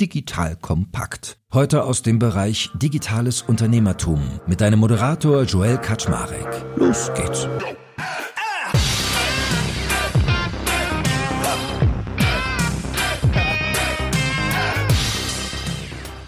Digital Kompakt. Heute aus dem Bereich Digitales Unternehmertum mit deinem Moderator Joel Kaczmarek. Los geht's.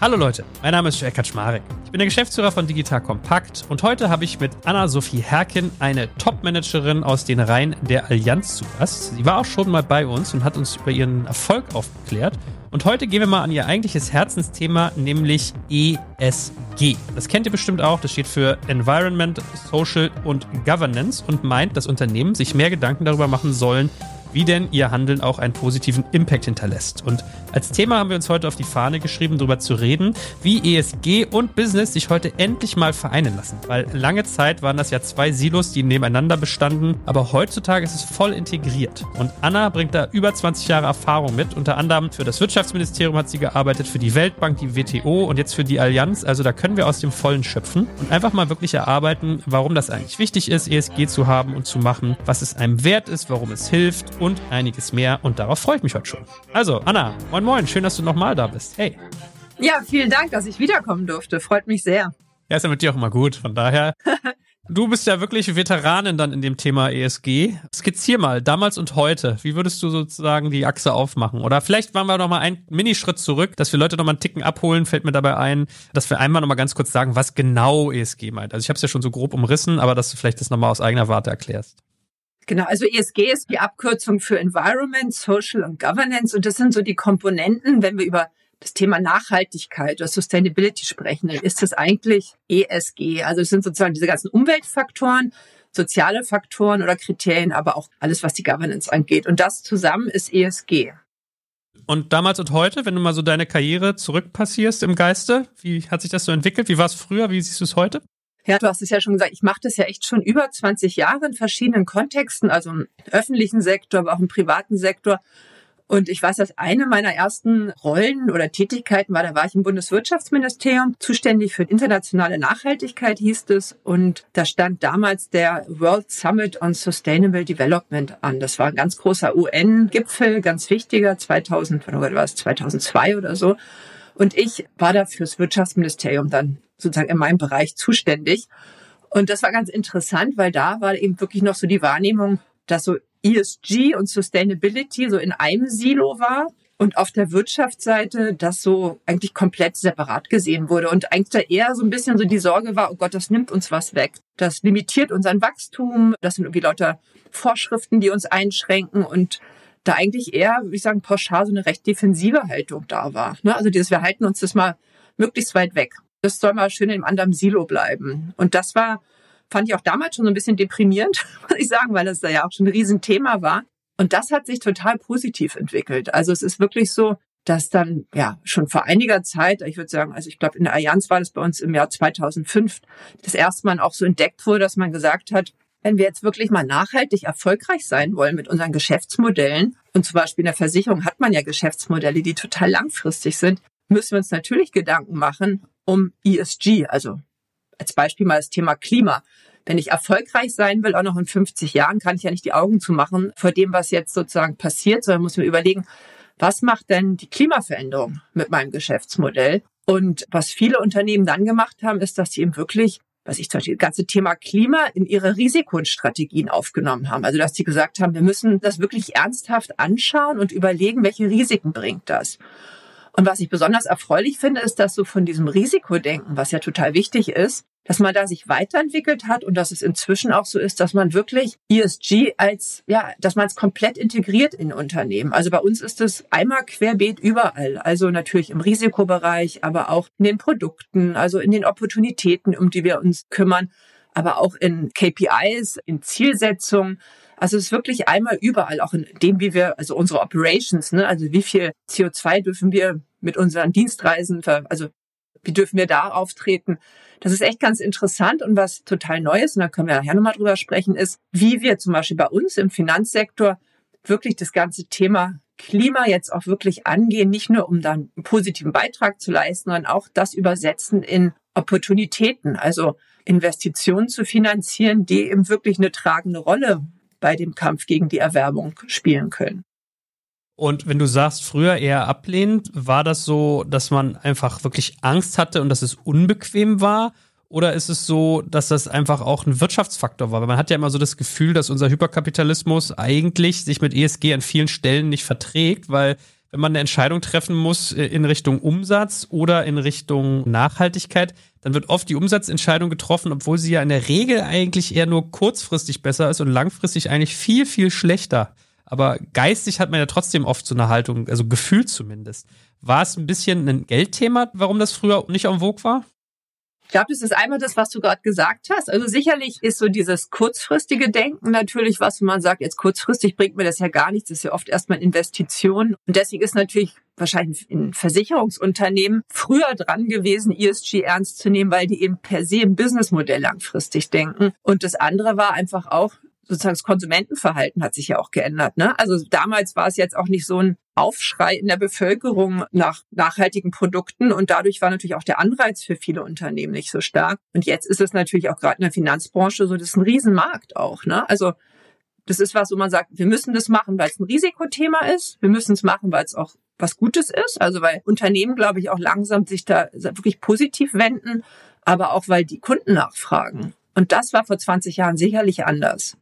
Hallo Leute, mein Name ist Joel Kaczmarek. Ich bin der Geschäftsführer von Digital Kompakt und heute habe ich mit Anna-Sophie Herkin eine Top-Managerin aus den Reihen der Allianz zu Gast. Sie war auch schon mal bei uns und hat uns über ihren Erfolg aufgeklärt. Und heute gehen wir mal an ihr eigentliches Herzensthema, nämlich ESG. Das kennt ihr bestimmt auch. Das steht für Environment, Social und Governance und meint, dass Unternehmen sich mehr Gedanken darüber machen sollen, wie denn ihr Handeln auch einen positiven Impact hinterlässt. Und als Thema haben wir uns heute auf die Fahne geschrieben, darüber zu reden, wie ESG und Business sich heute endlich mal vereinen lassen. Weil lange Zeit waren das ja zwei Silos, die nebeneinander bestanden, aber heutzutage ist es voll integriert. Und Anna bringt da über 20 Jahre Erfahrung mit. Unter anderem für das Wirtschaftsministerium hat sie gearbeitet, für die Weltbank, die WTO und jetzt für die Allianz. Also da können wir aus dem Vollen schöpfen und einfach mal wirklich erarbeiten, warum das eigentlich wichtig ist, ESG zu haben und zu machen, was es einem wert ist, warum es hilft und einiges mehr. Und darauf freue ich mich heute schon. Also, Anna, moin moin, schön, dass du nochmal da bist. Hey. Ja, vielen Dank, dass ich wiederkommen durfte. Freut mich sehr. Ja, ist ja mit dir auch immer gut. Von daher. Du bist ja wirklich Veteranin dann in dem Thema ESG. Skizzier mal, damals und heute. Wie würdest du sozusagen die Achse aufmachen? Oder vielleicht machen wir noch mal einen Minischritt zurück, dass wir Leute noch mal einen Ticken abholen, fällt mir dabei ein, dass wir einmal noch mal ganz kurz sagen, was genau ESG meint. Also ich habe es ja schon so grob umrissen, aber dass du vielleicht das noch mal aus eigener Warte erklärst. Genau, also ESG ist die Abkürzung für Environment, Social und Governance und das sind so die Komponenten, wenn wir über das Thema Nachhaltigkeit oder Sustainability sprechen, dann ist das eigentlich ESG. Also es sind sozusagen diese ganzen Umweltfaktoren, soziale Faktoren oder Kriterien, aber auch alles, was die Governance angeht. Und das zusammen ist ESG. Und damals und heute, wenn du mal so deine Karriere zurückpassierst im Geiste, wie hat sich das so entwickelt? Wie war es früher? Wie siehst du es heute? Ja, du hast es ja schon gesagt, ich mache das ja echt schon über 20 Jahre in verschiedenen Kontexten, also im öffentlichen Sektor, aber auch im privaten Sektor. Und ich weiß, dass eine meiner ersten Rollen oder Tätigkeiten war, da war ich im Bundeswirtschaftsministerium, zuständig für internationale Nachhaltigkeit hieß es. Und da stand damals der World Summit on Sustainable Development an. Das war ein ganz großer UN-Gipfel, ganz wichtiger, 2000, wann war es, 2002 oder so. Und ich war da fürs Wirtschaftsministerium dann sozusagen in meinem Bereich zuständig. Und das war ganz interessant, weil da war eben wirklich noch so die Wahrnehmung, dass so ESG und Sustainability so in einem Silo war und auf der Wirtschaftsseite das so eigentlich komplett separat gesehen wurde und eigentlich da eher so ein bisschen so die Sorge war, oh Gott, das nimmt uns was weg. Das limitiert unseren Wachstum. Das sind irgendwie lauter Vorschriften, die uns einschränken und da eigentlich eher, würde ich sagen, pauschal so eine recht defensive Haltung da war. Ne? Also dieses, wir halten uns das mal möglichst weit weg. Das soll mal schön im anderen Silo bleiben. Und das war, fand ich auch damals schon so ein bisschen deprimierend, muss ich sagen, weil das da ja auch schon ein Riesenthema war. Und das hat sich total positiv entwickelt. Also es ist wirklich so, dass dann ja schon vor einiger Zeit, ich würde sagen, also ich glaube in der Allianz war das bei uns im Jahr 2005, das erste Mal auch so entdeckt wurde, dass man gesagt hat, wenn wir jetzt wirklich mal nachhaltig erfolgreich sein wollen mit unseren Geschäftsmodellen, und zum Beispiel in der Versicherung hat man ja Geschäftsmodelle, die total langfristig sind, müssen wir uns natürlich Gedanken machen um ESG, also als Beispiel mal das Thema Klima. Wenn ich erfolgreich sein will, auch noch in 50 Jahren, kann ich ja nicht die Augen zumachen vor dem, was jetzt sozusagen passiert, sondern muss mir überlegen, was macht denn die Klimaveränderung mit meinem Geschäftsmodell? Und was viele Unternehmen dann gemacht haben, ist, dass sie eben wirklich was ich zum Beispiel, das ganze Thema Klima in ihre Risikostrategien aufgenommen haben. Also, dass sie gesagt haben, wir müssen das wirklich ernsthaft anschauen und überlegen, welche Risiken bringt das. Und was ich besonders erfreulich finde, ist, dass so von diesem Risikodenken, was ja total wichtig ist, dass man da sich weiterentwickelt hat und dass es inzwischen auch so ist, dass man wirklich ESG als, ja, dass man es komplett integriert in Unternehmen. Also bei uns ist es einmal querbeet überall. Also natürlich im Risikobereich, aber auch in den Produkten, also in den Opportunitäten, um die wir uns kümmern, aber auch in KPIs, in Zielsetzungen. Also es ist wirklich einmal überall, auch in dem, wie wir, also unsere Operations, ne, also wie viel CO2 dürfen wir mit unseren Dienstreisen, also wie dürfen wir da auftreten? Das ist echt ganz interessant und was total Neues, und da können wir nachher nochmal drüber sprechen, ist, wie wir zum Beispiel bei uns im Finanzsektor wirklich das ganze Thema Klima jetzt auch wirklich angehen, nicht nur um dann einen positiven Beitrag zu leisten, sondern auch das übersetzen in Opportunitäten, also Investitionen zu finanzieren, die eben wirklich eine tragende Rolle bei dem Kampf gegen die Erwärmung spielen können. Und wenn du sagst, früher eher ablehnend, war das so, dass man einfach wirklich Angst hatte und dass es unbequem war? Oder ist es so, dass das einfach auch ein Wirtschaftsfaktor war? Weil man hat ja immer so das Gefühl, dass unser Hyperkapitalismus eigentlich sich mit ESG an vielen Stellen nicht verträgt, weil wenn man eine Entscheidung treffen muss äh, in Richtung Umsatz oder in Richtung Nachhaltigkeit, dann wird oft die Umsatzentscheidung getroffen, obwohl sie ja in der Regel eigentlich eher nur kurzfristig besser ist und langfristig eigentlich viel, viel schlechter. Aber geistig hat man ja trotzdem oft so eine Haltung, also gefühlt zumindest. War es ein bisschen ein Geldthema, warum das früher nicht en vogue war? Ich glaube, das ist einmal das, was du gerade gesagt hast. Also sicherlich ist so dieses kurzfristige Denken natürlich was, man sagt, jetzt kurzfristig bringt mir das ja gar nichts. Das ist ja oft erstmal Investition. Und deswegen ist natürlich wahrscheinlich in Versicherungsunternehmen früher dran gewesen, ESG ernst zu nehmen, weil die eben per se im Businessmodell langfristig denken. Und das andere war einfach auch, sozusagen das Konsumentenverhalten hat sich ja auch geändert. Ne? Also damals war es jetzt auch nicht so ein Aufschrei in der Bevölkerung nach nachhaltigen Produkten und dadurch war natürlich auch der Anreiz für viele Unternehmen nicht so stark. Und jetzt ist es natürlich auch gerade in der Finanzbranche so, das ist ein Riesenmarkt auch. Ne? Also das ist was, wo man sagt, wir müssen das machen, weil es ein Risikothema ist. Wir müssen es machen, weil es auch was Gutes ist. Also weil Unternehmen, glaube ich, auch langsam sich da wirklich positiv wenden, aber auch weil die Kunden nachfragen. Und das war vor 20 Jahren sicherlich anders.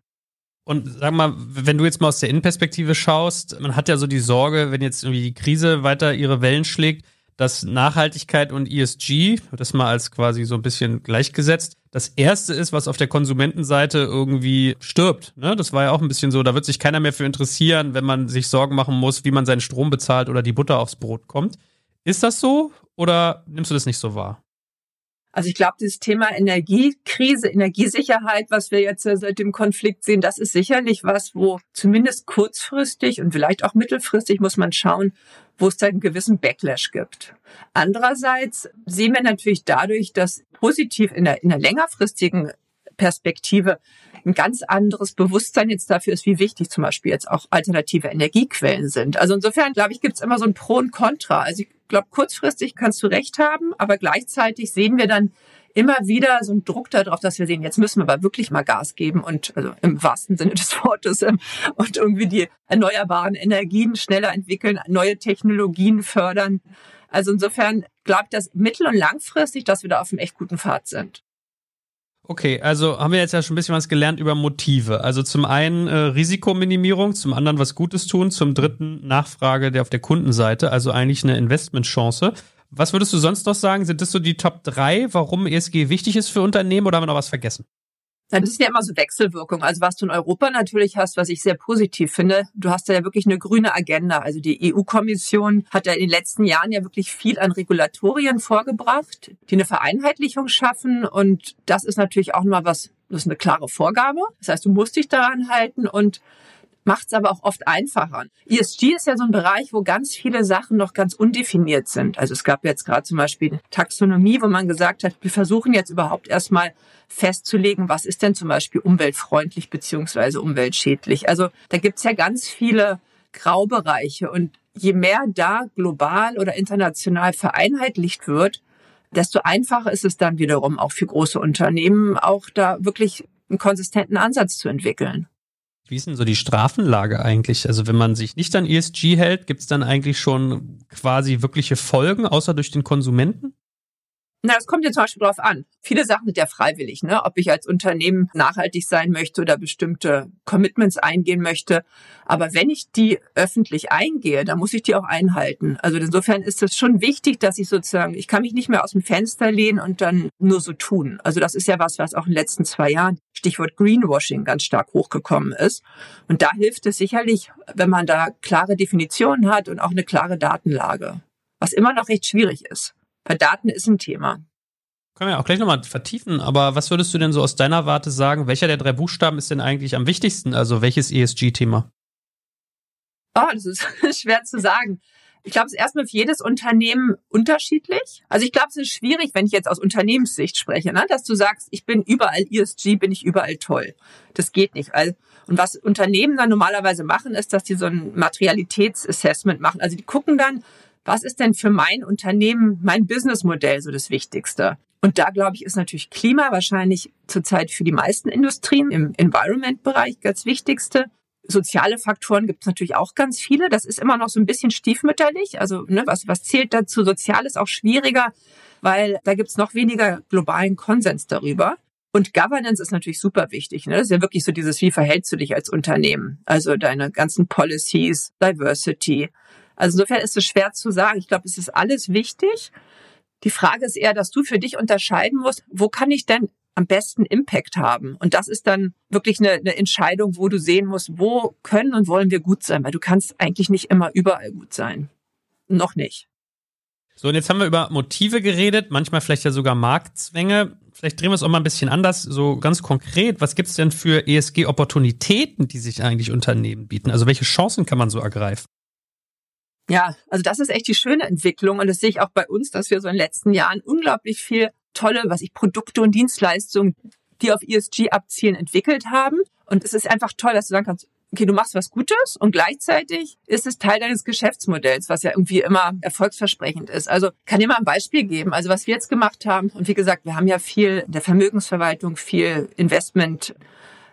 Und sag mal, wenn du jetzt mal aus der Innenperspektive schaust, man hat ja so die Sorge, wenn jetzt irgendwie die Krise weiter ihre Wellen schlägt, dass Nachhaltigkeit und ESG, das mal als quasi so ein bisschen gleichgesetzt, das erste ist, was auf der Konsumentenseite irgendwie stirbt. Ne? Das war ja auch ein bisschen so, da wird sich keiner mehr für interessieren, wenn man sich Sorgen machen muss, wie man seinen Strom bezahlt oder die Butter aufs Brot kommt. Ist das so oder nimmst du das nicht so wahr? Also ich glaube, dieses Thema Energiekrise, Energiesicherheit, was wir jetzt seit dem Konflikt sehen, das ist sicherlich was, wo zumindest kurzfristig und vielleicht auch mittelfristig muss man schauen, wo es da einen gewissen Backlash gibt. Andererseits sehen wir natürlich dadurch, dass positiv in der, in der längerfristigen Perspektive ein ganz anderes Bewusstsein jetzt dafür ist, wie wichtig zum Beispiel jetzt auch alternative Energiequellen sind. Also insofern, glaube ich, gibt es immer so ein Pro und Contra. Also ich glaube, kurzfristig kannst du recht haben, aber gleichzeitig sehen wir dann immer wieder so einen Druck darauf, dass wir sehen, jetzt müssen wir aber wirklich mal Gas geben und also im wahrsten Sinne des Wortes ähm, und irgendwie die erneuerbaren Energien schneller entwickeln, neue Technologien fördern. Also insofern glaube ich, dass mittel- und langfristig, dass wir da auf einem echt guten Pfad sind. Okay, also haben wir jetzt ja schon ein bisschen was gelernt über Motive. Also zum einen äh, Risikominimierung, zum anderen was Gutes tun, zum dritten Nachfrage der auf der Kundenseite, also eigentlich eine Investmentchance. Was würdest du sonst noch sagen? Sind das so die Top drei, warum ESG wichtig ist für Unternehmen oder haben wir noch was vergessen? Das sind ja immer so Wechselwirkungen. Also was du in Europa natürlich hast, was ich sehr positiv finde, du hast da ja wirklich eine grüne Agenda. Also die EU-Kommission hat ja in den letzten Jahren ja wirklich viel an Regulatorien vorgebracht, die eine Vereinheitlichung schaffen. Und das ist natürlich auch mal was, das ist eine klare Vorgabe. Das heißt, du musst dich daran halten und macht es aber auch oft einfacher. ESG ist ja so ein Bereich, wo ganz viele Sachen noch ganz undefiniert sind. Also es gab jetzt gerade zum Beispiel Taxonomie, wo man gesagt hat, wir versuchen jetzt überhaupt erstmal festzulegen, was ist denn zum Beispiel umweltfreundlich beziehungsweise umweltschädlich. Also da gibt's ja ganz viele Graubereiche und je mehr da global oder international vereinheitlicht wird, desto einfacher ist es dann wiederum auch für große Unternehmen, auch da wirklich einen konsistenten Ansatz zu entwickeln. Wie ist denn so die Strafenlage eigentlich? Also wenn man sich nicht an ESG hält, gibt es dann eigentlich schon quasi wirkliche Folgen, außer durch den Konsumenten? Na, das kommt ja zum Beispiel drauf an. Viele Sachen sind ja freiwillig, ne? Ob ich als Unternehmen nachhaltig sein möchte oder bestimmte Commitments eingehen möchte. Aber wenn ich die öffentlich eingehe, dann muss ich die auch einhalten. Also insofern ist es schon wichtig, dass ich sozusagen, ich kann mich nicht mehr aus dem Fenster lehnen und dann nur so tun. Also das ist ja was, was auch in den letzten zwei Jahren, Stichwort Greenwashing, ganz stark hochgekommen ist. Und da hilft es sicherlich, wenn man da klare Definitionen hat und auch eine klare Datenlage. Was immer noch recht schwierig ist. Weil Daten ist ein Thema. Können wir auch gleich nochmal vertiefen, aber was würdest du denn so aus deiner Warte sagen? Welcher der drei Buchstaben ist denn eigentlich am wichtigsten? Also welches ESG-Thema? Oh, das ist schwer zu sagen. Ich glaube, es ist erstmal für jedes Unternehmen unterschiedlich. Also ich glaube, es ist schwierig, wenn ich jetzt aus Unternehmenssicht spreche, ne? dass du sagst, ich bin überall ESG, bin ich überall toll. Das geht nicht. Und was Unternehmen dann normalerweise machen, ist, dass die so ein Materialitätsassessment machen. Also die gucken dann, was ist denn für mein Unternehmen, mein Businessmodell so das Wichtigste? Und da, glaube ich, ist natürlich Klima wahrscheinlich zurzeit für die meisten Industrien im Environment-Bereich das Wichtigste. Soziale Faktoren gibt es natürlich auch ganz viele. Das ist immer noch so ein bisschen stiefmütterlich. Also ne, was, was zählt dazu? Sozial ist auch schwieriger, weil da gibt es noch weniger globalen Konsens darüber. Und Governance ist natürlich super wichtig. Ne? Das ist ja wirklich so dieses, wie verhältst du dich als Unternehmen? Also deine ganzen Policies, Diversity. Also insofern ist es schwer zu sagen. Ich glaube, es ist alles wichtig. Die Frage ist eher, dass du für dich unterscheiden musst, wo kann ich denn am besten Impact haben? Und das ist dann wirklich eine, eine Entscheidung, wo du sehen musst, wo können und wollen wir gut sein? Weil du kannst eigentlich nicht immer überall gut sein. Noch nicht. So, und jetzt haben wir über Motive geredet, manchmal vielleicht ja sogar Marktzwänge. Vielleicht drehen wir es auch mal ein bisschen anders, so ganz konkret. Was gibt es denn für ESG-Opportunitäten, die sich eigentlich Unternehmen bieten? Also welche Chancen kann man so ergreifen? Ja, also das ist echt die schöne Entwicklung und das sehe ich auch bei uns, dass wir so in den letzten Jahren unglaublich viel tolle, was ich Produkte und Dienstleistungen, die auf ESG abzielen, entwickelt haben. Und es ist einfach toll, dass du sagen kannst, okay, du machst was Gutes und gleichzeitig ist es Teil deines Geschäftsmodells, was ja irgendwie immer erfolgsversprechend ist. Also kann dir mal ein Beispiel geben. Also was wir jetzt gemacht haben, und wie gesagt, wir haben ja viel der Vermögensverwaltung, viel Investment.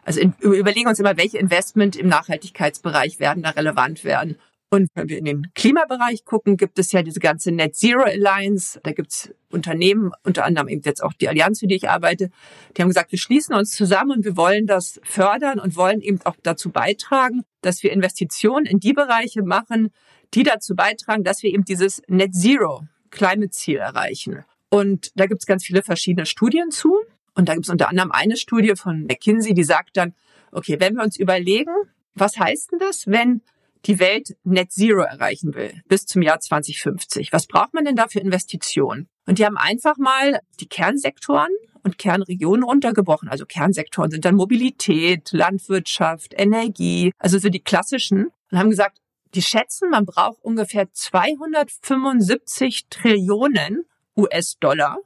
Also in, überlegen uns immer, welche Investment im Nachhaltigkeitsbereich werden da relevant werden. Und wenn wir in den Klimabereich gucken, gibt es ja diese ganze Net Zero Alliance. Da gibt es Unternehmen, unter anderem eben jetzt auch die Allianz, für die ich arbeite. Die haben gesagt, wir schließen uns zusammen und wir wollen das fördern und wollen eben auch dazu beitragen, dass wir Investitionen in die Bereiche machen, die dazu beitragen, dass wir eben dieses Net Zero Climate Ziel erreichen. Und da gibt es ganz viele verschiedene Studien zu. Und da gibt es unter anderem eine Studie von McKinsey, die sagt dann, okay, wenn wir uns überlegen, was heißt denn das, wenn die Welt Net Zero erreichen will bis zum Jahr 2050. Was braucht man denn da für Investitionen? Und die haben einfach mal die Kernsektoren und Kernregionen runtergebrochen. Also Kernsektoren sind dann Mobilität, Landwirtschaft, Energie, also so die klassischen und haben gesagt, die schätzen, man braucht ungefähr 275 Trillionen US-Dollar,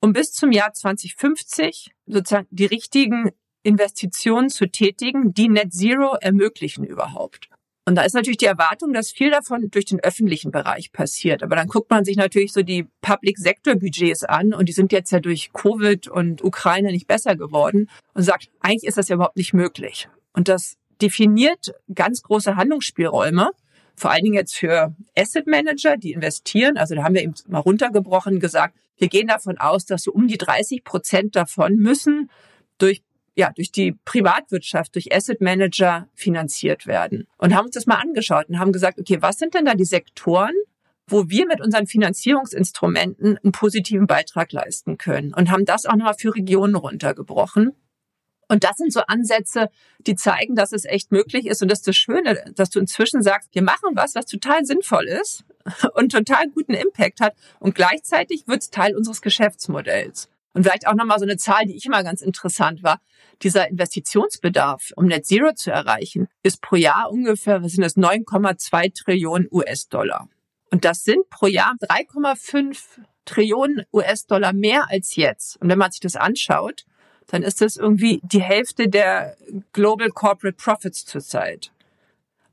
um bis zum Jahr 2050 sozusagen die richtigen Investitionen zu tätigen, die Net Zero ermöglichen überhaupt. Und da ist natürlich die Erwartung, dass viel davon durch den öffentlichen Bereich passiert. Aber dann guckt man sich natürlich so die Public-Sector-Budgets an und die sind jetzt ja durch Covid und Ukraine nicht besser geworden und sagt, eigentlich ist das ja überhaupt nicht möglich. Und das definiert ganz große Handlungsspielräume, vor allen Dingen jetzt für Asset Manager, die investieren. Also da haben wir eben mal runtergebrochen gesagt, wir gehen davon aus, dass so um die 30 Prozent davon müssen durch ja, durch die Privatwirtschaft, durch Asset Manager finanziert werden. Und haben uns das mal angeschaut und haben gesagt, okay, was sind denn da die Sektoren, wo wir mit unseren Finanzierungsinstrumenten einen positiven Beitrag leisten können und haben das auch nochmal für Regionen runtergebrochen. Und das sind so Ansätze, die zeigen, dass es echt möglich ist. Und das ist das Schöne, dass du inzwischen sagst, wir machen was, was total sinnvoll ist und total guten Impact hat. Und gleichzeitig wird es Teil unseres Geschäftsmodells. Und vielleicht auch nochmal so eine Zahl, die ich immer ganz interessant war. Dieser Investitionsbedarf, um Net Zero zu erreichen, ist pro Jahr ungefähr, was sind das, 9,2 Trillionen US-Dollar. Und das sind pro Jahr 3,5 Trillionen US-Dollar mehr als jetzt. Und wenn man sich das anschaut, dann ist das irgendwie die Hälfte der Global Corporate Profits zurzeit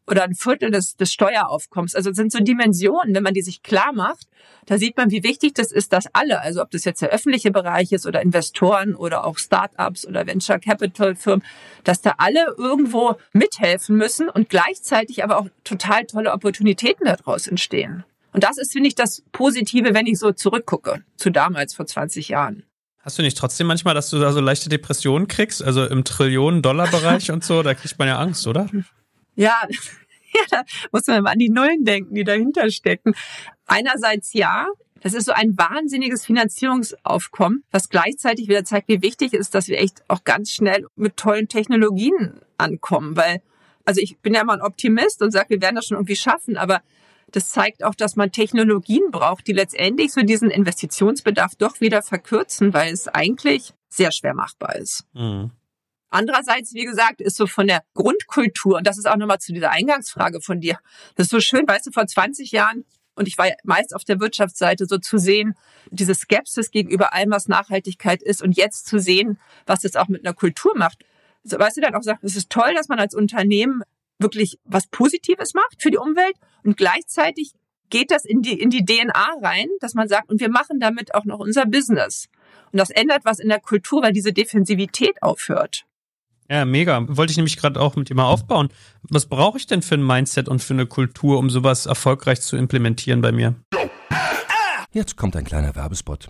oder ein Viertel des, des Steueraufkommens. Also es sind so Dimensionen, wenn man die sich klar macht, da sieht man, wie wichtig das ist, dass alle, also ob das jetzt der öffentliche Bereich ist oder Investoren oder auch Startups oder Venture Capital Firmen, dass da alle irgendwo mithelfen müssen und gleichzeitig aber auch total tolle Opportunitäten daraus entstehen. Und das ist, finde ich, das Positive, wenn ich so zurückgucke zu damals vor 20 Jahren. Hast du nicht trotzdem manchmal, dass du da so leichte Depressionen kriegst? Also im Trillionen-Dollar-Bereich und so, da kriegt man ja Angst, oder? Ja, ja, da muss man mal an die Nullen denken, die dahinter stecken. Einerseits ja, das ist so ein wahnsinniges Finanzierungsaufkommen, was gleichzeitig wieder zeigt, wie wichtig es ist, dass wir echt auch ganz schnell mit tollen Technologien ankommen. Weil, also ich bin ja immer ein Optimist und sage, wir werden das schon irgendwie schaffen, aber das zeigt auch, dass man Technologien braucht, die letztendlich so diesen Investitionsbedarf doch wieder verkürzen, weil es eigentlich sehr schwer machbar ist. Mhm. Andererseits, wie gesagt, ist so von der Grundkultur, und das ist auch nochmal zu dieser Eingangsfrage von dir, das ist so schön, weißt du, vor 20 Jahren, und ich war meist auf der Wirtschaftsseite, so zu sehen, diese Skepsis gegenüber allem, was Nachhaltigkeit ist, und jetzt zu sehen, was es auch mit einer Kultur macht. So, weißt du, dann auch sagt, es ist toll, dass man als Unternehmen wirklich was Positives macht für die Umwelt und gleichzeitig geht das in die, in die DNA rein, dass man sagt, und wir machen damit auch noch unser Business. Und das ändert was in der Kultur, weil diese Defensivität aufhört. Ja, mega. Wollte ich nämlich gerade auch mit dir mal aufbauen. Was brauche ich denn für ein Mindset und für eine Kultur, um sowas erfolgreich zu implementieren bei mir? Jetzt kommt ein kleiner Werbespot.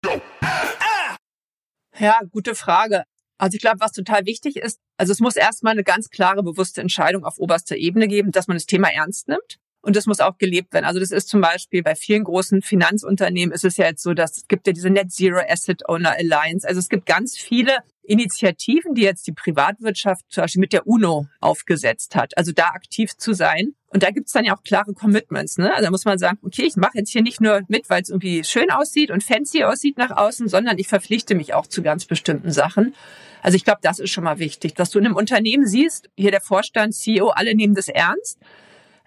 Ja, gute Frage. Also ich glaube, was total wichtig ist, also es muss erstmal eine ganz klare, bewusste Entscheidung auf oberster Ebene geben, dass man das Thema ernst nimmt. Und das muss auch gelebt werden. Also das ist zum Beispiel bei vielen großen Finanzunternehmen ist es ja jetzt so, dass es gibt ja diese Net Zero Asset Owner Alliance. Also es gibt ganz viele Initiativen, die jetzt die Privatwirtschaft zum Beispiel mit der UNO aufgesetzt hat. Also da aktiv zu sein. Und da gibt's dann ja auch klare Commitments. Ne? Also da muss man sagen, okay, ich mache jetzt hier nicht nur mit, weil es irgendwie schön aussieht und fancy aussieht nach außen, sondern ich verpflichte mich auch zu ganz bestimmten Sachen. Also ich glaube, das ist schon mal wichtig, dass du in einem Unternehmen siehst, hier der Vorstand, CEO, alle nehmen das ernst.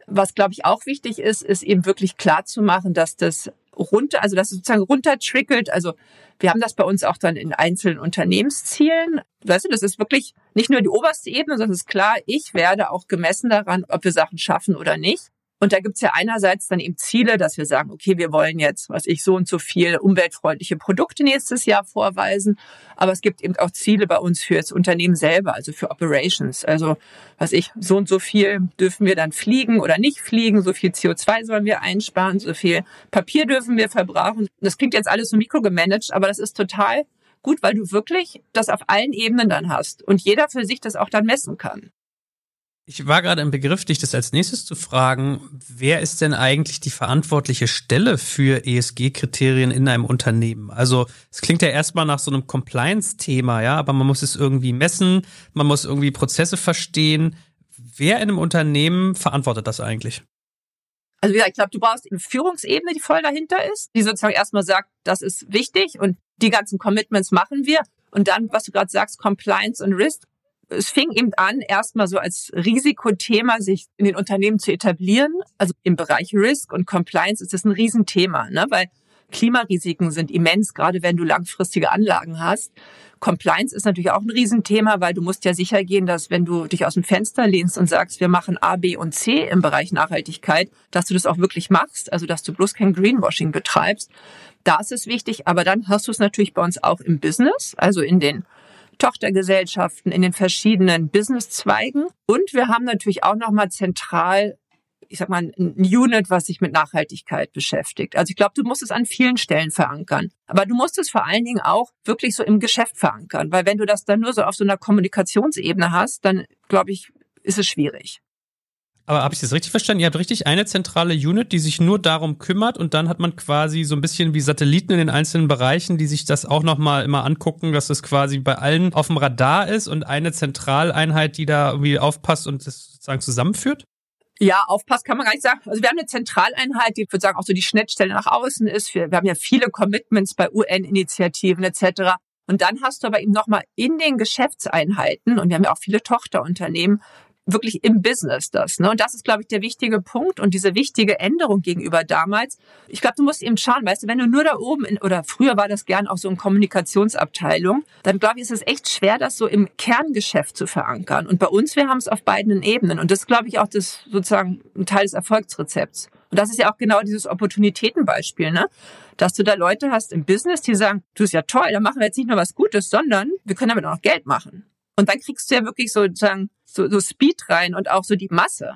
Was, glaube ich, auch wichtig ist, ist eben wirklich klar zu machen, dass das runter, also dass es sozusagen runter trickelt. Also wir haben das bei uns auch dann in einzelnen Unternehmenszielen. Weißt du, das ist wirklich nicht nur die oberste Ebene, sondern es ist klar, ich werde auch gemessen daran, ob wir Sachen schaffen oder nicht. Und da gibt's ja einerseits dann eben Ziele, dass wir sagen, okay, wir wollen jetzt, was ich, so und so viel umweltfreundliche Produkte nächstes Jahr vorweisen. Aber es gibt eben auch Ziele bei uns für das Unternehmen selber, also für Operations. Also, was ich, so und so viel dürfen wir dann fliegen oder nicht fliegen, so viel CO2 sollen wir einsparen, so viel Papier dürfen wir verbrauchen. Das klingt jetzt alles so mikrogemanagt, aber das ist total gut, weil du wirklich das auf allen Ebenen dann hast und jeder für sich das auch dann messen kann. Ich war gerade im Begriff, dich das als nächstes zu fragen. Wer ist denn eigentlich die verantwortliche Stelle für ESG-Kriterien in einem Unternehmen? Also es klingt ja erstmal nach so einem Compliance-Thema, ja, aber man muss es irgendwie messen, man muss irgendwie Prozesse verstehen. Wer in einem Unternehmen verantwortet das eigentlich? Also wie gesagt, ich glaube, du brauchst eine Führungsebene, die voll dahinter ist, die sozusagen erstmal sagt, das ist wichtig und die ganzen Commitments machen wir. Und dann, was du gerade sagst, Compliance und Risk, es fing eben an, erstmal so als Risikothema sich in den Unternehmen zu etablieren. Also im Bereich Risk und Compliance ist das ein Riesenthema, ne? weil Klimarisiken sind immens, gerade wenn du langfristige Anlagen hast. Compliance ist natürlich auch ein Riesenthema, weil du musst ja sicher gehen, dass wenn du dich aus dem Fenster lehnst und sagst, wir machen A, B und C im Bereich Nachhaltigkeit, dass du das auch wirklich machst, also dass du bloß kein Greenwashing betreibst. Da ist wichtig, aber dann hast du es natürlich bei uns auch im Business, also in den Tochtergesellschaften in den verschiedenen Businesszweigen. Und wir haben natürlich auch nochmal zentral, ich sag mal, ein Unit, was sich mit Nachhaltigkeit beschäftigt. Also ich glaube, du musst es an vielen Stellen verankern. Aber du musst es vor allen Dingen auch wirklich so im Geschäft verankern. Weil wenn du das dann nur so auf so einer Kommunikationsebene hast, dann glaube ich, ist es schwierig. Aber habe ich das richtig verstanden? Ihr habt richtig eine zentrale Unit, die sich nur darum kümmert und dann hat man quasi so ein bisschen wie Satelliten in den einzelnen Bereichen, die sich das auch nochmal immer angucken, dass das quasi bei allen auf dem Radar ist und eine Zentraleinheit, die da irgendwie aufpasst und das sozusagen zusammenführt? Ja, aufpasst kann man gar nicht sagen. Also wir haben eine Zentraleinheit, die, ich würde sagen, auch so die Schnittstelle nach außen ist. Wir, wir haben ja viele Commitments bei UN-Initiativen etc. Und dann hast du aber eben nochmal in den Geschäftseinheiten, und wir haben ja auch viele Tochterunternehmen, wirklich im Business das. Ne? Und das ist, glaube ich, der wichtige Punkt und diese wichtige Änderung gegenüber damals. Ich glaube, du musst eben schauen, weißt du, wenn du nur da oben, in, oder früher war das gern auch so in Kommunikationsabteilung, dann glaube ich, ist es echt schwer, das so im Kerngeschäft zu verankern. Und bei uns, wir haben es auf beiden Ebenen. Und das glaube ich auch das sozusagen ein Teil des Erfolgsrezepts. Und das ist ja auch genau dieses Opportunitätenbeispiel, ne? Dass du da Leute hast im Business, die sagen, du ist ja toll, da machen wir jetzt nicht nur was Gutes, sondern wir können damit auch Geld machen. Und dann kriegst du ja wirklich sozusagen so, so Speed rein und auch so die Masse.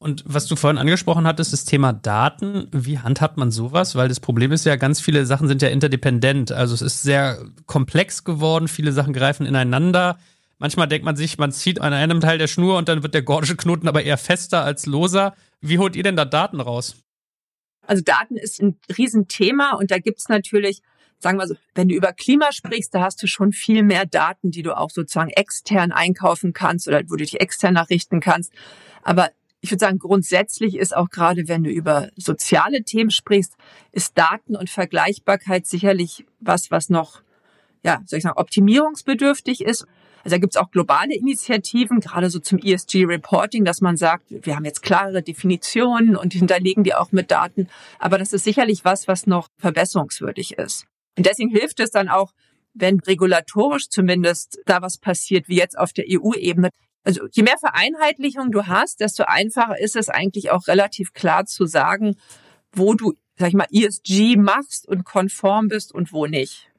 Und was du vorhin angesprochen hattest, das Thema Daten. Wie handhabt man sowas? Weil das Problem ist ja, ganz viele Sachen sind ja interdependent. Also es ist sehr komplex geworden, viele Sachen greifen ineinander. Manchmal denkt man sich, man zieht an einem Teil der Schnur und dann wird der gordische Knoten aber eher fester als loser. Wie holt ihr denn da Daten raus? Also Daten ist ein Riesenthema und da gibt's natürlich, sagen wir so, wenn du über Klima sprichst, da hast du schon viel mehr Daten, die du auch sozusagen extern einkaufen kannst oder wo du dich extern nachrichten kannst. Aber ich würde sagen, grundsätzlich ist auch gerade, wenn du über soziale Themen sprichst, ist Daten und Vergleichbarkeit sicherlich was, was noch, ja, soll ich sagen, optimierungsbedürftig ist. Also da gibt es auch globale Initiativen, gerade so zum ESG-Reporting, dass man sagt, wir haben jetzt klare Definitionen und hinterlegen die auch mit Daten. Aber das ist sicherlich was, was noch verbesserungswürdig ist. Und deswegen hilft es dann auch, wenn regulatorisch zumindest da was passiert, wie jetzt auf der EU-Ebene, also je mehr Vereinheitlichung du hast, desto einfacher ist es eigentlich auch relativ klar zu sagen, wo du, sag ich mal, ESG machst und konform bist und wo nicht.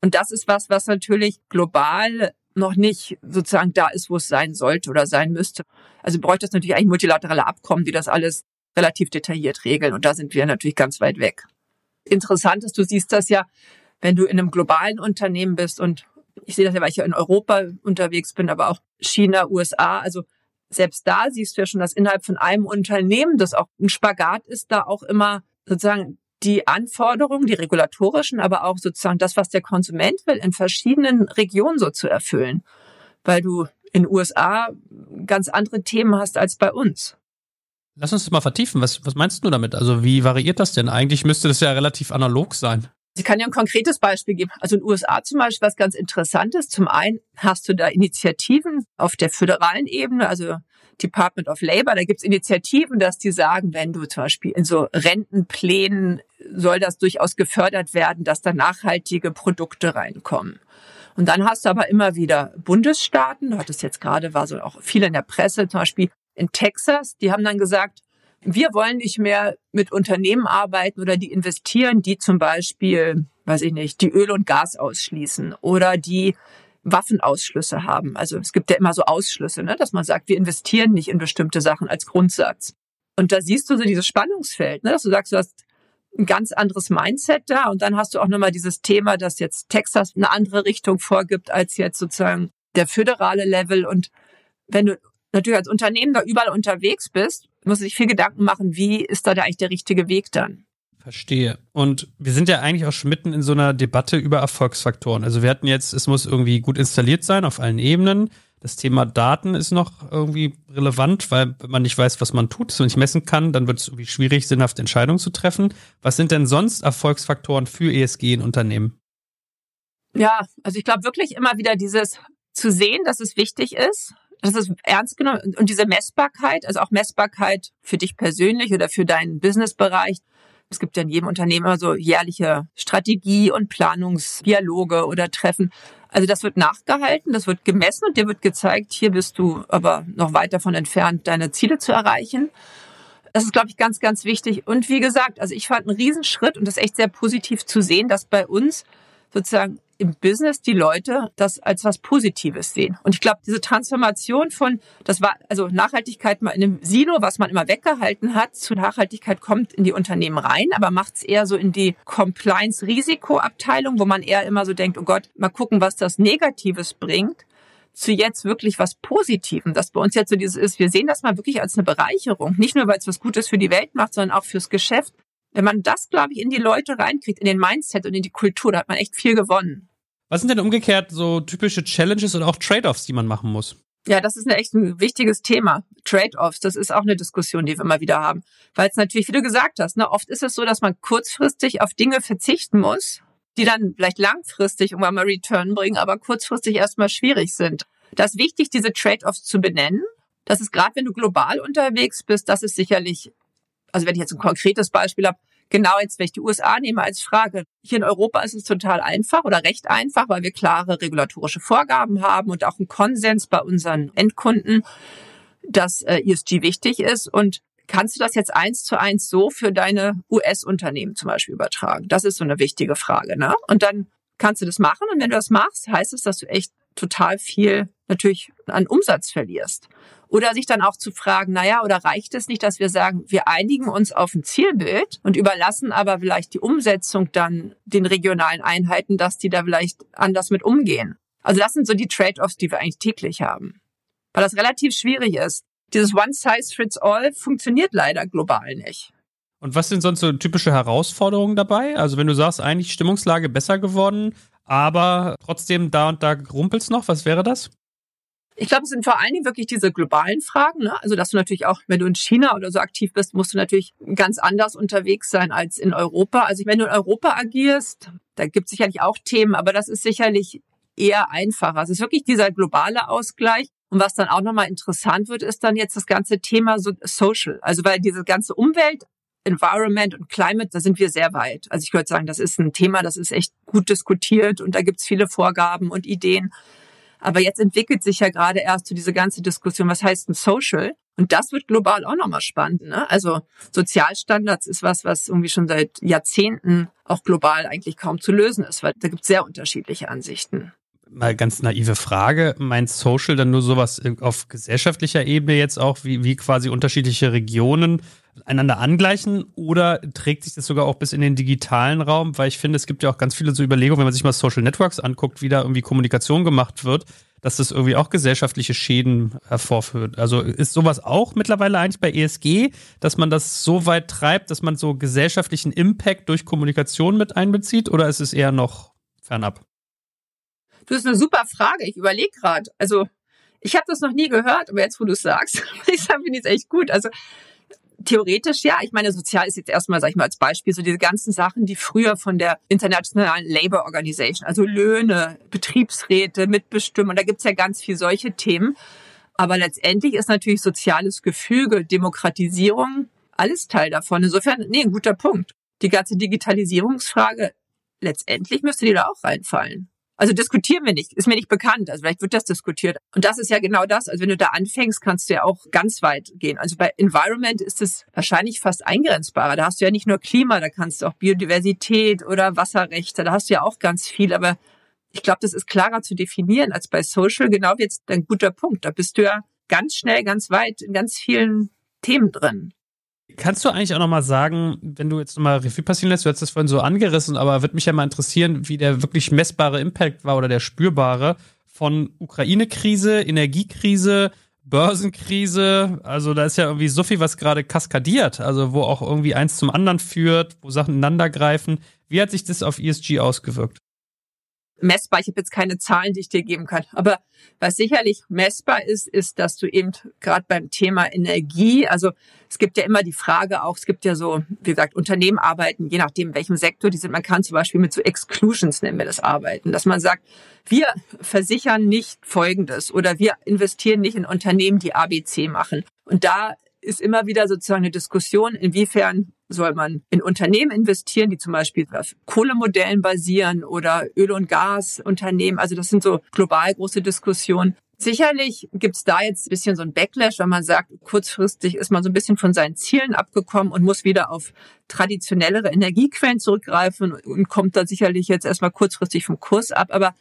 Und das ist was, was natürlich global noch nicht sozusagen da ist, wo es sein sollte oder sein müsste. Also bräuchte es natürlich eigentlich multilaterale Abkommen, die das alles relativ detailliert regeln. Und da sind wir natürlich ganz weit weg. Interessant ist, du siehst das ja, wenn du in einem globalen Unternehmen bist und ich sehe das ja, weil ich ja in Europa unterwegs bin, aber auch China, USA. Also selbst da siehst du ja schon, dass innerhalb von einem Unternehmen das auch ein Spagat ist, da auch immer sozusagen die Anforderungen, die regulatorischen, aber auch sozusagen das, was der Konsument will, in verschiedenen Regionen so zu erfüllen. Weil du in USA ganz andere Themen hast als bei uns. Lass uns das mal vertiefen. Was, was meinst du damit? Also wie variiert das denn? Eigentlich müsste das ja relativ analog sein. Ich kann ja ein konkretes Beispiel geben. Also in den USA zum Beispiel was ganz Interessantes. Zum einen hast du da Initiativen auf der föderalen Ebene, also Department of Labor. Da gibt's Initiativen, dass die sagen, wenn du zum Beispiel in so Rentenplänen soll das durchaus gefördert werden, dass da nachhaltige Produkte reinkommen. Und dann hast du aber immer wieder Bundesstaaten, du hattest jetzt gerade, war so auch viel in der Presse, zum Beispiel in Texas, die haben dann gesagt, wir wollen nicht mehr mit Unternehmen arbeiten oder die investieren, die zum Beispiel, weiß ich nicht, die Öl und Gas ausschließen oder die Waffenausschlüsse haben. Also es gibt ja immer so Ausschlüsse, ne? dass man sagt, wir investieren nicht in bestimmte Sachen als Grundsatz. Und da siehst du so dieses Spannungsfeld, ne? dass du sagst, du hast ein ganz anderes Mindset da und dann hast du auch nochmal dieses Thema, dass jetzt Texas eine andere Richtung vorgibt als jetzt sozusagen der föderale Level. Und wenn du natürlich als Unternehmen da überall unterwegs bist, muss sich viel Gedanken machen, wie ist da eigentlich der richtige Weg dann? Verstehe. Und wir sind ja eigentlich auch schon mitten in so einer Debatte über Erfolgsfaktoren. Also wir hatten jetzt, es muss irgendwie gut installiert sein auf allen Ebenen. Das Thema Daten ist noch irgendwie relevant, weil wenn man nicht weiß, was man tut, es nicht messen kann, dann wird es irgendwie schwierig, sinnhafte Entscheidungen zu treffen. Was sind denn sonst Erfolgsfaktoren für ESG in Unternehmen? Ja, also ich glaube wirklich immer wieder dieses zu sehen, dass es wichtig ist, das ist ernst genommen und diese Messbarkeit, also auch Messbarkeit für dich persönlich oder für deinen Businessbereich. Es gibt ja in jedem Unternehmen immer so jährliche Strategie- und Planungsdialoge oder Treffen. Also das wird nachgehalten, das wird gemessen und dir wird gezeigt, hier bist du aber noch weit davon entfernt, deine Ziele zu erreichen. Das ist, glaube ich, ganz, ganz wichtig. Und wie gesagt, also ich fand einen Riesenschritt und das ist echt sehr positiv zu sehen, dass bei uns sozusagen im Business die Leute das als was Positives sehen. Und ich glaube, diese Transformation von, das war also Nachhaltigkeit mal in einem Silo, was man immer weggehalten hat, zu Nachhaltigkeit kommt in die Unternehmen rein, aber macht es eher so in die Compliance-Risikoabteilung, wo man eher immer so denkt, oh Gott, mal gucken, was das Negatives bringt zu jetzt wirklich was Positivem, das bei uns jetzt so dieses ist, wir sehen das mal wirklich als eine Bereicherung. Nicht nur, weil es was Gutes für die Welt macht, sondern auch fürs Geschäft. Wenn man das, glaube ich, in die Leute reinkriegt, in den Mindset und in die Kultur, da hat man echt viel gewonnen. Was sind denn umgekehrt so typische Challenges oder auch Trade-offs, die man machen muss? Ja, das ist ein echt ein wichtiges Thema. Trade-offs, das ist auch eine Diskussion, die wir immer wieder haben. Weil es natürlich, wie du gesagt hast, ne, oft ist es so, dass man kurzfristig auf Dinge verzichten muss, die dann vielleicht langfristig irgendwann mal Return bringen, aber kurzfristig erstmal schwierig sind. Das ist wichtig, diese Trade-offs zu benennen. Das ist gerade, wenn du global unterwegs bist, das ist sicherlich also wenn ich jetzt ein konkretes Beispiel habe, genau jetzt, wenn ich die USA nehme als Frage, hier in Europa ist es total einfach oder recht einfach, weil wir klare regulatorische Vorgaben haben und auch einen Konsens bei unseren Endkunden, dass äh, ESG wichtig ist. Und kannst du das jetzt eins zu eins so für deine US-Unternehmen zum Beispiel übertragen? Das ist so eine wichtige Frage. Ne? Und dann kannst du das machen. Und wenn du das machst, heißt es, dass du echt total viel natürlich an Umsatz verlierst. Oder sich dann auch zu fragen, naja, oder reicht es nicht, dass wir sagen, wir einigen uns auf ein Zielbild und überlassen aber vielleicht die Umsetzung dann den regionalen Einheiten, dass die da vielleicht anders mit umgehen. Also das sind so die Trade-offs, die wir eigentlich täglich haben. Weil das relativ schwierig ist. Dieses One Size Fits All funktioniert leider global nicht. Und was sind sonst so typische Herausforderungen dabei? Also wenn du sagst, eigentlich Stimmungslage besser geworden, aber trotzdem da und da rumpelt's noch, was wäre das? Ich glaube, es sind vor allen Dingen wirklich diese globalen Fragen. Ne? Also, dass du natürlich auch, wenn du in China oder so aktiv bist, musst du natürlich ganz anders unterwegs sein als in Europa. Also, wenn du in Europa agierst, da gibt es sicherlich auch Themen, aber das ist sicherlich eher einfacher. Es ist wirklich dieser globale Ausgleich. Und was dann auch nochmal interessant wird, ist dann jetzt das ganze Thema so Social. Also, weil diese ganze Umwelt Environment und Climate, da sind wir sehr weit. Also ich würde sagen, das ist ein Thema, das ist echt gut diskutiert und da gibt's viele Vorgaben und Ideen. Aber jetzt entwickelt sich ja gerade erst so diese ganze Diskussion, was heißt ein Social? Und das wird global auch nochmal spannend. Ne? Also Sozialstandards ist was, was irgendwie schon seit Jahrzehnten auch global eigentlich kaum zu lösen ist, weil da gibt es sehr unterschiedliche Ansichten. Mal ganz naive Frage. Meint Social dann nur sowas auf gesellschaftlicher Ebene jetzt auch, wie, wie quasi unterschiedliche Regionen einander angleichen oder trägt sich das sogar auch bis in den digitalen Raum? Weil ich finde, es gibt ja auch ganz viele so Überlegungen, wenn man sich mal Social Networks anguckt, wie da irgendwie Kommunikation gemacht wird, dass das irgendwie auch gesellschaftliche Schäden hervorführt. Also ist sowas auch mittlerweile eigentlich bei ESG, dass man das so weit treibt, dass man so gesellschaftlichen Impact durch Kommunikation mit einbezieht oder ist es eher noch fernab? Du hast eine super Frage. Ich überlege gerade. Also ich habe das noch nie gehört, aber jetzt, wo du es sagst, ich finde ich es echt gut. Also theoretisch ja. Ich meine, sozial ist jetzt erstmal, sag ich mal, als Beispiel so diese ganzen Sachen, die früher von der internationalen Labour Organization, also Löhne, Betriebsräte, Mitbestimmung, da gibt's ja ganz viel solche Themen. Aber letztendlich ist natürlich soziales Gefüge, Demokratisierung, alles Teil davon. Insofern, nee, ein guter Punkt. Die ganze Digitalisierungsfrage, letztendlich müsste die da auch reinfallen. Also diskutieren wir nicht, ist mir nicht bekannt. Also vielleicht wird das diskutiert. Und das ist ja genau das. Also wenn du da anfängst, kannst du ja auch ganz weit gehen. Also bei Environment ist es wahrscheinlich fast eingrenzbarer. Da hast du ja nicht nur Klima, da kannst du auch Biodiversität oder Wasserrechte, da hast du ja auch ganz viel. Aber ich glaube, das ist klarer zu definieren als bei Social. Genau jetzt ein guter Punkt. Da bist du ja ganz schnell, ganz weit in ganz vielen Themen drin. Kannst du eigentlich auch nochmal sagen, wenn du jetzt nochmal Revue passieren lässt, du hast das vorhin so angerissen, aber würde mich ja mal interessieren, wie der wirklich messbare Impact war oder der spürbare von Ukraine-Krise, Energiekrise, Börsenkrise. Also da ist ja irgendwie so viel, was gerade kaskadiert, also wo auch irgendwie eins zum anderen führt, wo Sachen ineinander greifen. Wie hat sich das auf ESG ausgewirkt? Messbar. Ich habe jetzt keine Zahlen, die ich dir geben kann. Aber was sicherlich messbar ist, ist, dass du eben gerade beim Thema Energie, also es gibt ja immer die Frage auch, es gibt ja so, wie gesagt, Unternehmen arbeiten, je nachdem, in welchem Sektor die sind. Man kann zum Beispiel mit so Exclusions, nennen wir das, arbeiten, dass man sagt, wir versichern nicht Folgendes oder wir investieren nicht in Unternehmen, die ABC machen. Und da ist immer wieder sozusagen eine Diskussion, inwiefern soll man in Unternehmen investieren, die zum Beispiel auf Kohlemodellen basieren oder Öl- und Gasunternehmen. Also das sind so global große Diskussionen. Sicherlich gibt's da jetzt ein bisschen so ein Backlash, wenn man sagt, kurzfristig ist man so ein bisschen von seinen Zielen abgekommen und muss wieder auf traditionellere Energiequellen zurückgreifen und kommt da sicherlich jetzt erstmal kurzfristig vom Kurs ab. Aber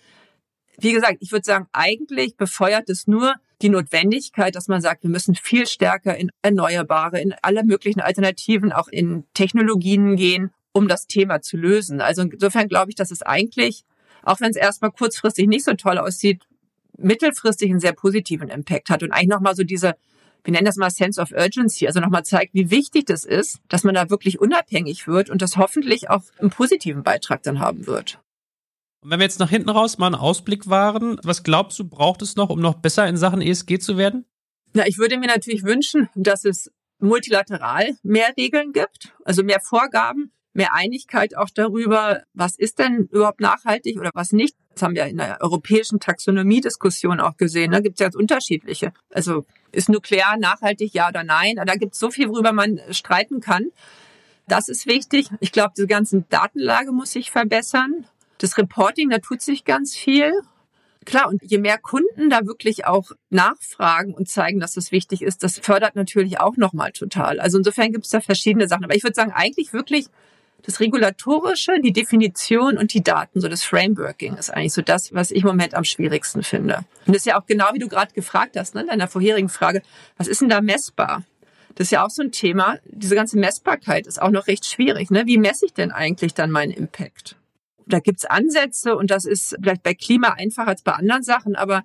wie gesagt, ich würde sagen, eigentlich befeuert es nur die Notwendigkeit, dass man sagt, wir müssen viel stärker in Erneuerbare, in alle möglichen Alternativen, auch in Technologien gehen, um das Thema zu lösen. Also insofern glaube ich, dass es eigentlich, auch wenn es erstmal kurzfristig nicht so toll aussieht, mittelfristig einen sehr positiven Impact hat und eigentlich nochmal so diese, wir nennen das mal Sense of Urgency, also nochmal zeigt, wie wichtig das ist, dass man da wirklich unabhängig wird und das hoffentlich auch einen positiven Beitrag dann haben wird. Und wenn wir jetzt nach hinten raus mal einen Ausblick wahren, was glaubst du, braucht es noch, um noch besser in Sachen ESG zu werden? Na, ich würde mir natürlich wünschen, dass es multilateral mehr Regeln gibt, also mehr Vorgaben, mehr Einigkeit auch darüber, was ist denn überhaupt nachhaltig oder was nicht. Das haben wir in der europäischen Taxonomie-Diskussion auch gesehen. Da gibt es ganz unterschiedliche. Also ist Nuklear nachhaltig, ja oder nein? Da gibt es so viel, worüber man streiten kann. Das ist wichtig. Ich glaube, diese ganzen Datenlage muss sich verbessern. Das Reporting, da tut sich ganz viel. Klar, und je mehr Kunden da wirklich auch nachfragen und zeigen, dass das wichtig ist, das fördert natürlich auch nochmal total. Also insofern gibt es da verschiedene Sachen. Aber ich würde sagen, eigentlich wirklich das Regulatorische, die Definition und die Daten, so das Frameworking ist eigentlich so das, was ich im Moment am schwierigsten finde. Und das ist ja auch genau, wie du gerade gefragt hast, ne, in deiner vorherigen Frage, was ist denn da messbar? Das ist ja auch so ein Thema. Diese ganze Messbarkeit ist auch noch recht schwierig. Ne? Wie messe ich denn eigentlich dann meinen Impact? Da gibt's Ansätze und das ist vielleicht bei Klima einfacher als bei anderen Sachen, aber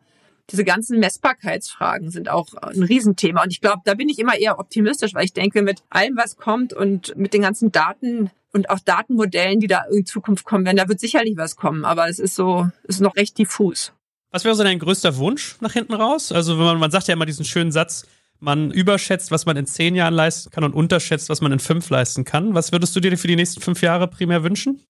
diese ganzen Messbarkeitsfragen sind auch ein Riesenthema. Und ich glaube, da bin ich immer eher optimistisch, weil ich denke, mit allem, was kommt und mit den ganzen Daten und auch Datenmodellen, die da in Zukunft kommen werden, da wird sicherlich was kommen. Aber es ist so, es ist noch recht diffus. Was wäre so dein größter Wunsch nach hinten raus? Also, wenn man, man sagt ja immer diesen schönen Satz, man überschätzt, was man in zehn Jahren leisten kann und unterschätzt, was man in fünf leisten kann. Was würdest du dir für die nächsten fünf Jahre primär wünschen?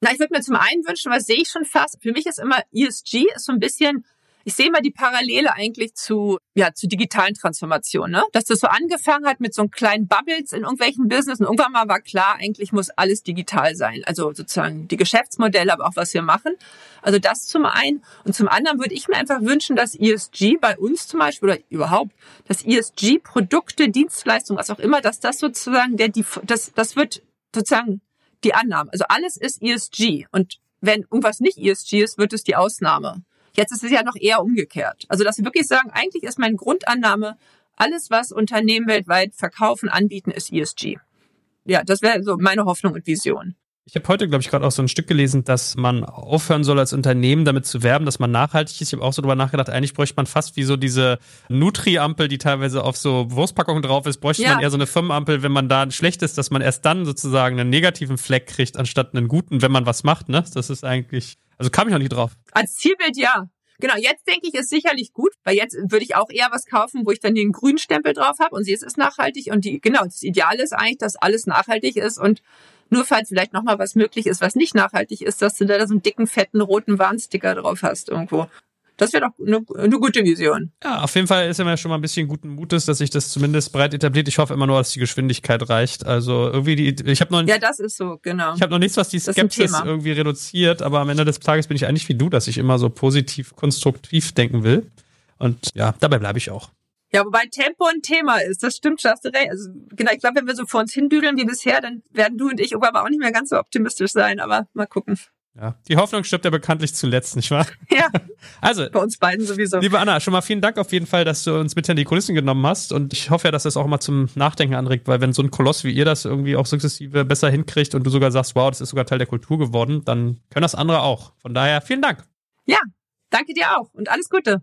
Na, ich würde mir zum einen wünschen, was sehe ich schon fast. Für mich ist immer ESG ist so ein bisschen ich sehe mal die Parallele eigentlich zu, ja, zu digitalen Transformationen, ne? Dass das so angefangen hat mit so kleinen Bubbles in irgendwelchen Business und irgendwann mal war klar, eigentlich muss alles digital sein. Also sozusagen die Geschäftsmodelle, aber auch was wir machen. Also das zum einen. Und zum anderen würde ich mir einfach wünschen, dass ESG bei uns zum Beispiel oder überhaupt, dass ESG Produkte, Dienstleistungen, was auch immer, dass das sozusagen der, das, das wird sozusagen die Annahme. Also alles ist ESG. Und wenn irgendwas nicht ESG ist, wird es die Ausnahme. Jetzt ist es ja noch eher umgekehrt. Also, dass wir wirklich sagen, eigentlich ist meine Grundannahme, alles, was Unternehmen weltweit verkaufen, anbieten, ist ESG. Ja, das wäre so meine Hoffnung und Vision. Ich habe heute, glaube ich, gerade auch so ein Stück gelesen, dass man aufhören soll, als Unternehmen damit zu werben, dass man nachhaltig ist. Ich habe auch so drüber nachgedacht, eigentlich bräuchte man fast wie so diese Nutri-Ampel, die teilweise auf so Wurstpackungen drauf ist, bräuchte ja. man eher so eine Firmenampel, wenn man da schlecht ist, dass man erst dann sozusagen einen negativen Fleck kriegt, anstatt einen guten, wenn man was macht. Ne? Das ist eigentlich also kam ich noch nicht drauf. Als Zielbild ja. Genau, jetzt denke ich, ist sicherlich gut, weil jetzt würde ich auch eher was kaufen, wo ich dann den grünen Stempel drauf habe und sie ist nachhaltig und die, genau, das Ideale ist eigentlich, dass alles nachhaltig ist und nur falls vielleicht nochmal was möglich ist, was nicht nachhaltig ist, dass du da so einen dicken, fetten, roten Warnsticker drauf hast irgendwo. Das wäre doch eine, eine gute Vision. Ja, auf jeden Fall ist ja schon mal ein bisschen guten Mutes, dass sich das zumindest breit etabliert. Ich hoffe immer nur, dass die Geschwindigkeit reicht. Also irgendwie die, ich habe noch ja, das ist so genau. Ich habe noch nichts, was die Skepsis irgendwie reduziert, aber am Ende des Tages bin ich eigentlich wie du, dass ich immer so positiv, konstruktiv denken will. Und ja, dabei bleibe ich auch. Ja, wobei Tempo ein Thema ist, das stimmt, hast du recht. Also, genau, ich glaube, wenn wir so vor uns hindüdeln wie bisher, dann werden du und ich aber auch nicht mehr ganz so optimistisch sein, aber mal gucken. Ja, die Hoffnung stirbt ja bekanntlich zuletzt, nicht wahr? Ja. Also, bei uns beiden sowieso. Liebe Anna, schon mal vielen Dank auf jeden Fall, dass du uns mit in die Kulissen genommen hast. Und ich hoffe ja, dass das auch mal zum Nachdenken anregt, weil wenn so ein Koloss wie ihr das irgendwie auch sukzessive besser hinkriegt und du sogar sagst, wow, das ist sogar Teil der Kultur geworden, dann können das andere auch. Von daher vielen Dank. Ja, danke dir auch und alles Gute.